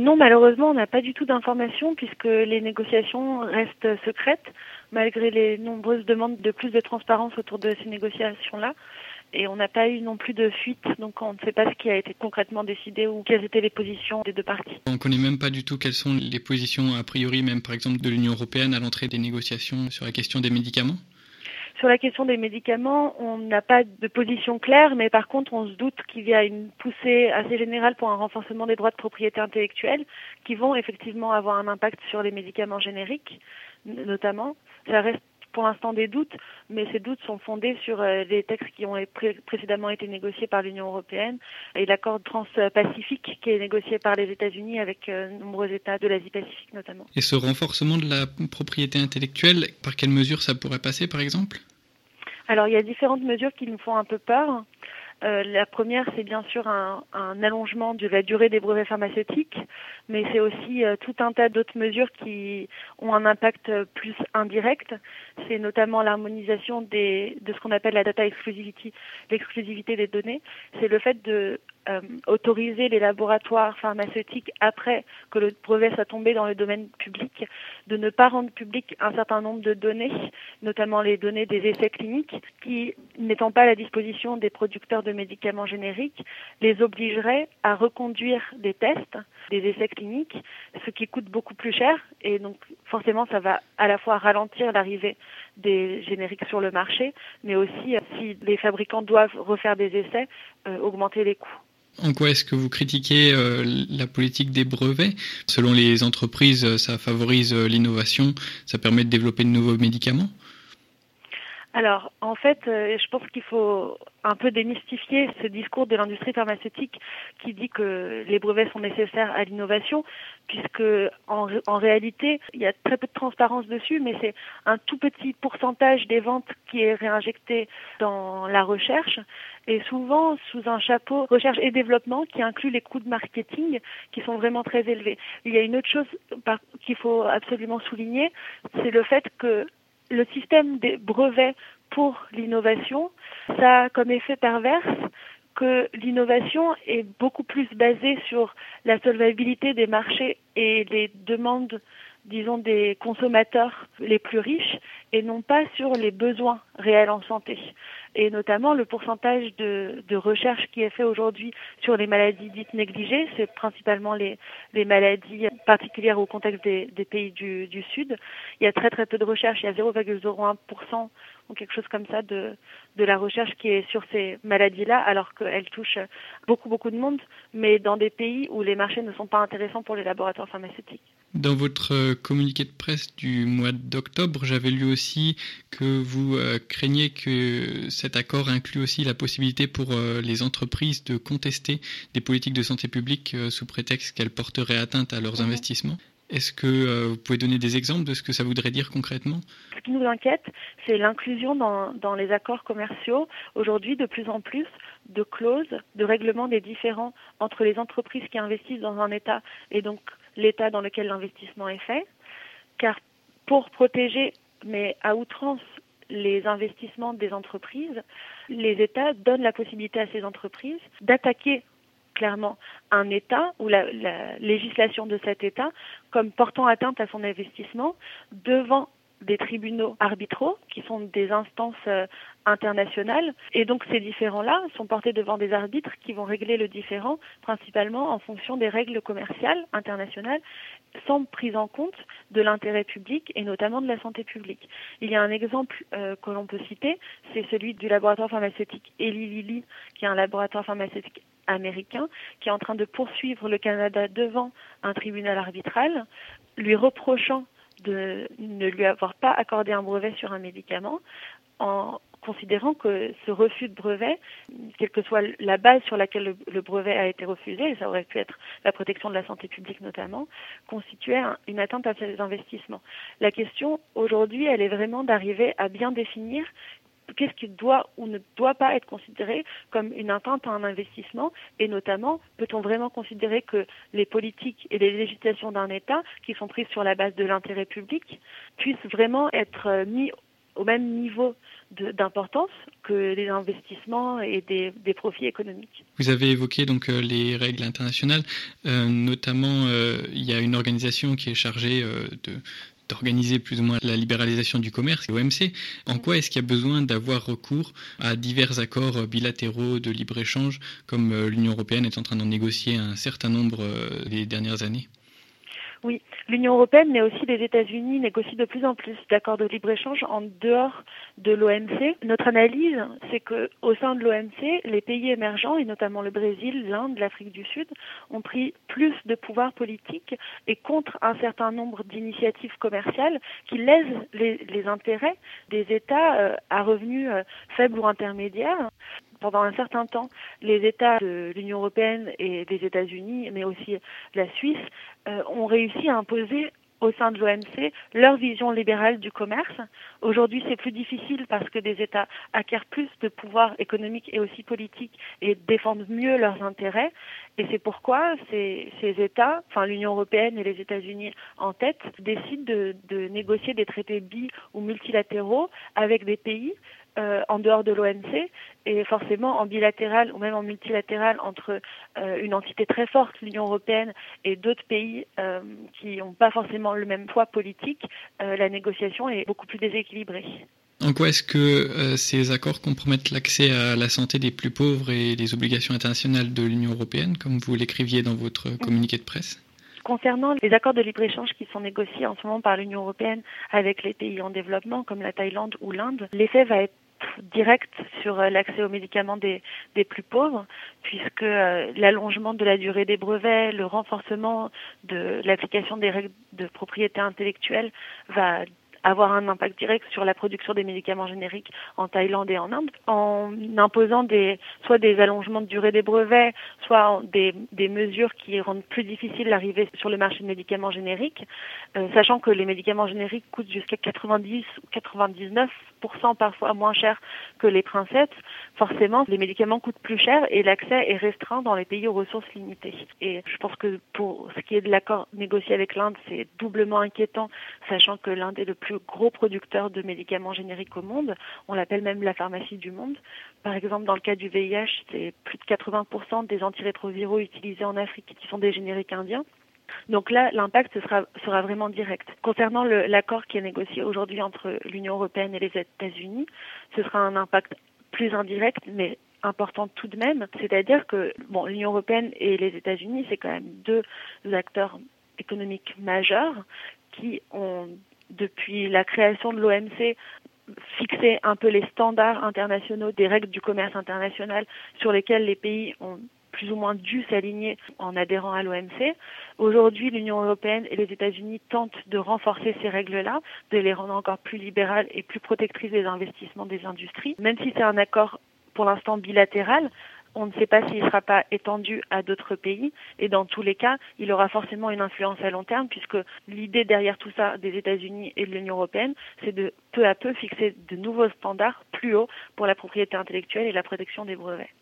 Non, malheureusement, on n'a pas du tout d'informations puisque les négociations restent secrètes malgré les nombreuses demandes de plus de transparence autour de ces négociations-là. Et on n'a pas eu non plus de fuite, donc on ne sait pas ce qui a été concrètement décidé ou quelles étaient les positions des deux parties. On ne connaît même pas du tout quelles sont les positions a priori, même par exemple de l'Union européenne à l'entrée des négociations sur la question des médicaments sur la question des médicaments, on n'a pas de position claire, mais par contre, on se doute qu'il y a une poussée assez générale pour un renforcement des droits de propriété intellectuelle qui vont effectivement avoir un impact sur les médicaments génériques, notamment. Ça reste pour l'instant des doutes, mais ces doutes sont fondés sur euh, les textes qui ont précédemment été négociés par l'Union européenne et l'accord trans-pacifique qui est négocié par les États-Unis avec euh, nombreux États de l'Asie-Pacifique notamment. Et ce renforcement de la propriété intellectuelle, par quelle mesure ça pourrait passer par exemple? Alors il y a différentes mesures qui nous font un peu peur. Euh, la première, c'est bien sûr un, un, allongement de la durée des brevets pharmaceutiques, mais c'est aussi euh, tout un tas d'autres mesures qui ont un impact plus indirect. C'est notamment l'harmonisation de ce qu'on appelle la data exclusivity, l'exclusivité des données. C'est le fait de euh, autoriser les laboratoires pharmaceutiques après que le brevet soit tombé dans le domaine public, de ne pas rendre public un certain nombre de données, notamment les données des essais cliniques, qui, n'étant pas à la disposition des producteurs de médicaments génériques, les obligerait à reconduire des tests, des essais cliniques, ce qui coûte beaucoup plus cher. Et donc forcément ça va à la fois ralentir l'arrivée des génériques sur le marché, mais aussi euh, si les fabricants doivent refaire des essais, euh, augmenter les coûts. En quoi est-ce que vous critiquez euh, la politique des brevets? Selon les entreprises, ça favorise l'innovation, ça permet de développer de nouveaux médicaments? Alors, en fait, je pense qu'il faut un peu démystifier ce discours de l'industrie pharmaceutique qui dit que les brevets sont nécessaires à l'innovation, puisque en, en, réalité, il y a très peu de transparence dessus, mais c'est un tout petit pourcentage des ventes qui est réinjecté dans la recherche, et souvent sous un chapeau recherche et développement qui inclut les coûts de marketing qui sont vraiment très élevés. Il y a une autre chose qu'il faut absolument souligner, c'est le fait que le système des brevets pour l'innovation, ça a comme effet perverse que l'innovation est beaucoup plus basée sur la solvabilité des marchés et les demandes, disons, des consommateurs les plus riches et non pas sur les besoins réels en santé et notamment le pourcentage de, recherche qui est fait aujourd'hui sur les maladies dites négligées, c'est principalement les, maladies particulières au contexte des, pays du, du, Sud. Il y a très très peu de recherche, il y a 0,01% ou quelque chose comme ça de, de la recherche qui est sur ces maladies-là, alors qu'elles touchent beaucoup beaucoup de monde, mais dans des pays où les marchés ne sont pas intéressants pour les laboratoires pharmaceutiques. Dans votre euh, communiqué de presse du mois d'octobre, j'avais lu aussi que vous euh, craignez que cet accord inclut aussi la possibilité pour euh, les entreprises de contester des politiques de santé publique sous prétexte qu'elles porteraient atteinte à leurs mhm. investissements. Est-ce que vous pouvez donner des exemples de ce que ça voudrait dire concrètement? Ce qui nous inquiète, c'est l'inclusion dans, dans, les accords commerciaux, aujourd'hui de plus en plus, de clauses de règlement des différends entre les entreprises qui investissent dans un État et donc l'état dans lequel l'investissement est fait, car pour protéger, mais à outrance, les investissements des entreprises, les États donnent la possibilité à ces entreprises d'attaquer clairement un État ou la, la, législation de cet État comme portant atteinte à son investissement devant des tribunaux arbitraux, qui sont des instances euh, internationales. Et donc ces différends-là sont portés devant des arbitres qui vont régler le différend principalement en fonction des règles commerciales internationales, sans prise en compte de l'intérêt public et notamment de la santé publique. Il y a un exemple euh, que l'on peut citer, c'est celui du laboratoire pharmaceutique Eli Lilly, qui est un laboratoire pharmaceutique américain, qui est en train de poursuivre le Canada devant un tribunal arbitral, lui reprochant de ne lui avoir pas accordé un brevet sur un médicament en considérant que ce refus de brevet, quelle que soit la base sur laquelle le, brevet a été refusé, et ça aurait pu être la protection de la santé publique notamment, constituait une atteinte à ses investissements. La question aujourd'hui, elle est vraiment d'arriver à bien définir qu'est-ce qui doit ou ne doit pas être considéré comme une atteinte à un investissement et notamment peut-on vraiment considérer que les politiques et les législations d'un État qui sont prises sur la base de l'intérêt public puissent vraiment être euh, mis au même niveau d'importance que les investissements et des, profits économiques? Vous avez évoqué donc euh, les règles internationales, euh, notamment il y a une organisation qui est chargée de d'organiser plus ou moins la libéralisation du commerce, l'OMC. En quoi est-ce qu'il y a besoin d'avoir recours à divers accords bilatéraux de libre-échange comme l'Union européenne est en train d'en négocier un certain nombre les dernières années? Oui, l'Union européenne, mais aussi les États-Unis négocient de plus en plus d'accords de libre-échange en dehors de l'OMC. Notre analyse, c'est que au sein de l'OMC, les pays émergents, et notamment le Brésil, l'Inde, l'Afrique du Sud, ont pris plus de pouvoir politique et contre un certain nombre d'initiatives commerciales qui lèsent les, intérêts des États euh, à revenus euh, faibles ou intermédiaires pendant un certain temps, les États de l'Union européenne et des États-Unis, mais aussi la Suisse, euh, ont réussi à imposer au sein de l'OMC leur vision libérale du commerce. Aujourd'hui, c'est plus difficile parce que des États acquièrent plus de pouvoir économique et aussi politique et défendent mieux leurs intérêts. Et c'est pourquoi ces, États, enfin l'Union européenne et les États-Unis en tête, décident de, de négocier des traités bi ou multilatéraux avec des pays euh, en dehors de l'OMC et forcément en bilatéral ou même en multilatéral entre euh, une entité très forte, l'Union européenne, et d'autres pays euh, qui n'ont pas forcément le même poids politique, la négociation est beaucoup plus déséquilibrée. En quoi est-ce que ces accords compromettent l'accès à la santé des plus pauvres et les obligations internationales de l'Union européenne, comme vous l'écriviez dans votre communiqué de presse? Concernant les accords de libre-échange qui sont négociés en ce moment par l'Union européenne avec les pays en développement comme la Thaïlande ou l'Inde, l'effet va être direct sur euh, l'accès aux médicaments des, plus pauvres, puisque euh, l'allongement de la durée des brevets, le renforcement de l'application des règles de propriété intellectuelle va avoir un impact direct sur la production des médicaments génériques en Thaïlande et en Inde, en imposant des, soit des allongements de durée des brevets, soit des, des mesures qui rendent plus difficile l'arrivée sur le marché de médicaments génériques, euh, sachant que les médicaments génériques coûtent jusqu'à 90 ou 99 parfois moins cher que les princettes, forcément les médicaments coûtent plus cher et l'accès est restreint dans les pays aux ressources limitées. Et je pense que pour ce qui est de l'accord négocié avec l'Inde, c'est doublement inquiétant, sachant que l'Inde est le plus gros producteur de médicaments génériques au monde. On l'appelle même la pharmacie du monde. Par exemple, dans le cas du VIH, c'est plus de 80% des antirétroviraux utilisés en Afrique qui sont des génériques indiens. Donc là, l'impact sera, sera vraiment direct. Concernant l'accord qui est négocié aujourd'hui entre l'Union européenne et les États-Unis, ce sera un impact plus indirect, mais important tout de même. C'est-à-dire que bon, l'Union européenne et les États-Unis, c'est quand même deux acteurs économiques majeurs qui ont depuis la création de l'OMC, fixé un peu les standards internationaux des règles du commerce international sur lesquelles les pays ont plus ou moins dû s'aligner en adhérant à l'OMC. Aujourd'hui, l'Union européenne et les États-Unis tentent de renforcer ces règles-là, de les rendre encore plus libérales et plus protectrices des investissements des industries. Même si c'est un accord pour l'instant bilatéral, on ne sait pas s'il ne sera pas étendu à d'autres pays et dans tous les cas, il aura forcément une influence à long terme puisque l'idée derrière tout ça des États-Unis et de l'Union européenne, c'est de peu à peu fixer de nouveaux standards plus hauts pour la propriété intellectuelle et la protection des brevets.